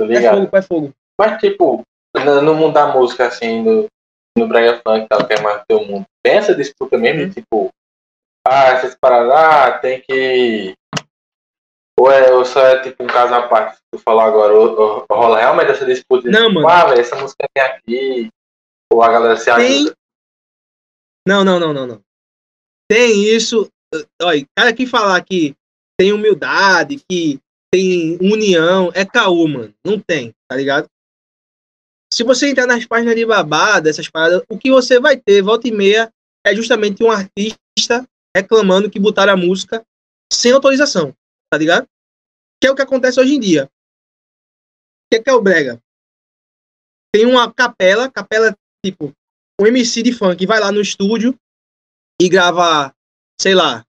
É fogo, é fogo. Mas, tipo, no, mundo da música, assim, no, no Brega Funk tal, que é mais do mundo, tem essa disputa mesmo, Uhum. tipo, ah, essas paradas, ah, tem que. Ou, é, ou só é tipo um caso à parte, que tu falou agora, ou, ou- ou rola realmente essa disputa Não, tipo, mano. ah, velho, essa música tem aqui, ou a galera se Tem. ajuda. Não, não, não, não, não. Tem isso. Olha, cara que falar que tem humildade, que tem união, é caô, mano. Não tem, tá ligado? Se você entrar nas páginas de babada, essas paradas, o que você vai ter, volta e meia, é justamente um artista reclamando que botaram a música sem autorização, tá ligado? Que é o que acontece hoje em dia. O que é, que é o brega? Tem uma capela, capela tipo, um MC de funk vai lá no estúdio e grava, sei lá,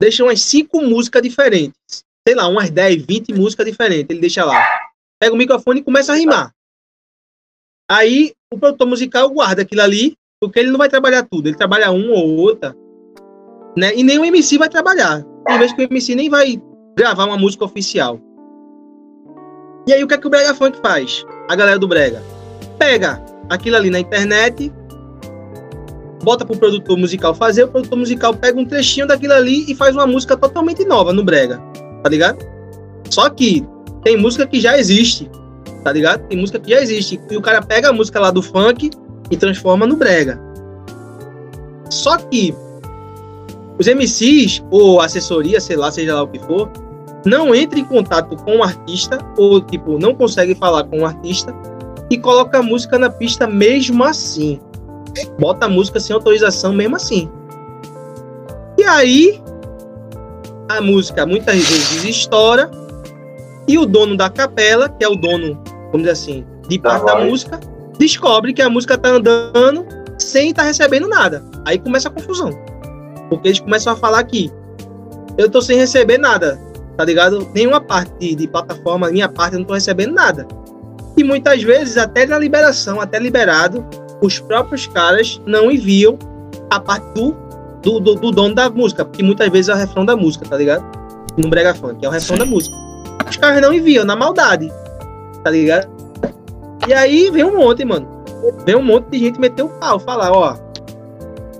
deixa umas cinco músicas diferentes. Sei lá, umas 10, 20 músicas diferentes. Ele deixa lá. Pega o microfone e começa a rimar. Aí o produtor musical guarda aquilo ali, porque ele não vai trabalhar tudo. Ele trabalha um ou outra. Né? E nem o MC vai trabalhar. Tem vezes que o MC nem vai gravar uma música oficial. E aí o que é que o Brega Funk faz? A galera do Brega pega aquilo ali na internet, bota pro produtor musical fazer, o produtor musical pega um trechinho daquilo ali e faz uma música totalmente nova no Brega, tá ligado? Só que tem música que já existe, tá ligado? Tem música que já existe. E o cara pega a música lá do funk e transforma no Brega. Só que os MCs, ou assessoria, sei lá, seja lá o que for, não entra em contato com o artista, ou tipo, não consegue falar com o artista e coloca a música na pista mesmo assim. Bota a música sem autorização mesmo assim. E aí, a música muitas vezes estoura e o dono da capela, que é o dono, vamos dizer assim, de Da parte da voz. música, descobre que a música tá andando sem estar recebendo nada. Aí começa a confusão. Porque eles começam a falar que eu tô sem receber nada, tá ligado? Nenhuma parte de, de plataforma, minha parte, eu não tô recebendo nada. E muitas vezes, até na liberação, até liberado, os próprios caras não enviam a parte do, do, do, do dono da música, porque muitas vezes é o refrão da música, tá ligado? No Brega Funk, é o refrão da música. Os caras não enviam, na maldade, tá ligado? E aí vem um monte, mano. Vem um monte de gente meter o pau, falar, ó.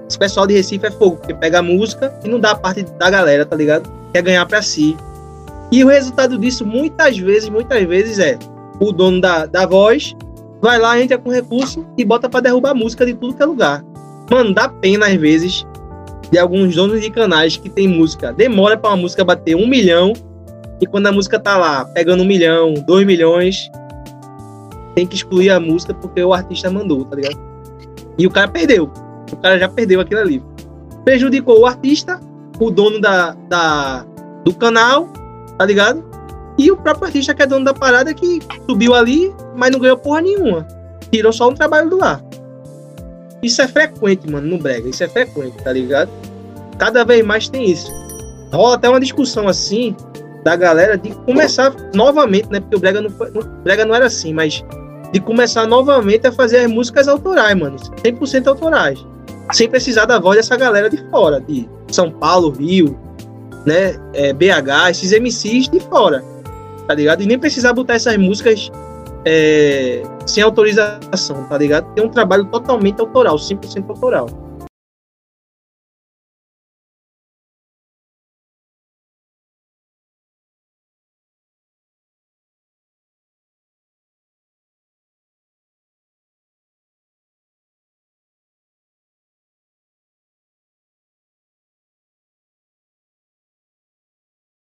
Esse pessoal de Recife é fogo, porque pega a música e não dá a parte da galera, tá ligado? Quer ganhar pra si. E o resultado disso, muitas vezes, muitas vezes, é o dono da, da voz vai lá, entra com recurso e bota pra derrubar a música de tudo que é lugar. Mano, dá pena às vezes de alguns donos de canais que tem música. Demora pra uma música bater um milhão e quando a música tá lá pegando um milhão, dois milhões, tem que excluir a música porque o artista mandou, tá ligado? E o cara perdeu. O cara já perdeu aquilo ali. Prejudicou o artista, o dono da, da, do canal, tá ligado? E o próprio artista que é dono da parada que subiu ali, mas não ganhou porra nenhuma. Tirou só um trabalho do ar. Isso é frequente, mano, no Brega. Isso é frequente, tá ligado? Cada vez mais tem isso. Rola até uma discussão assim da galera de começar novamente, né? Porque o Brega não, o Brega não era assim, mas de começar novamente a fazer as músicas autorais, mano. 100% autorais. Sem precisar da voz dessa galera de fora, de São Paulo, Rio, né? É, BH, esses MCs de fora tá ligado? E nem precisar botar essas músicas é, sem autorização, tá ligado? Tem um trabalho totalmente autoral, 100% autoral.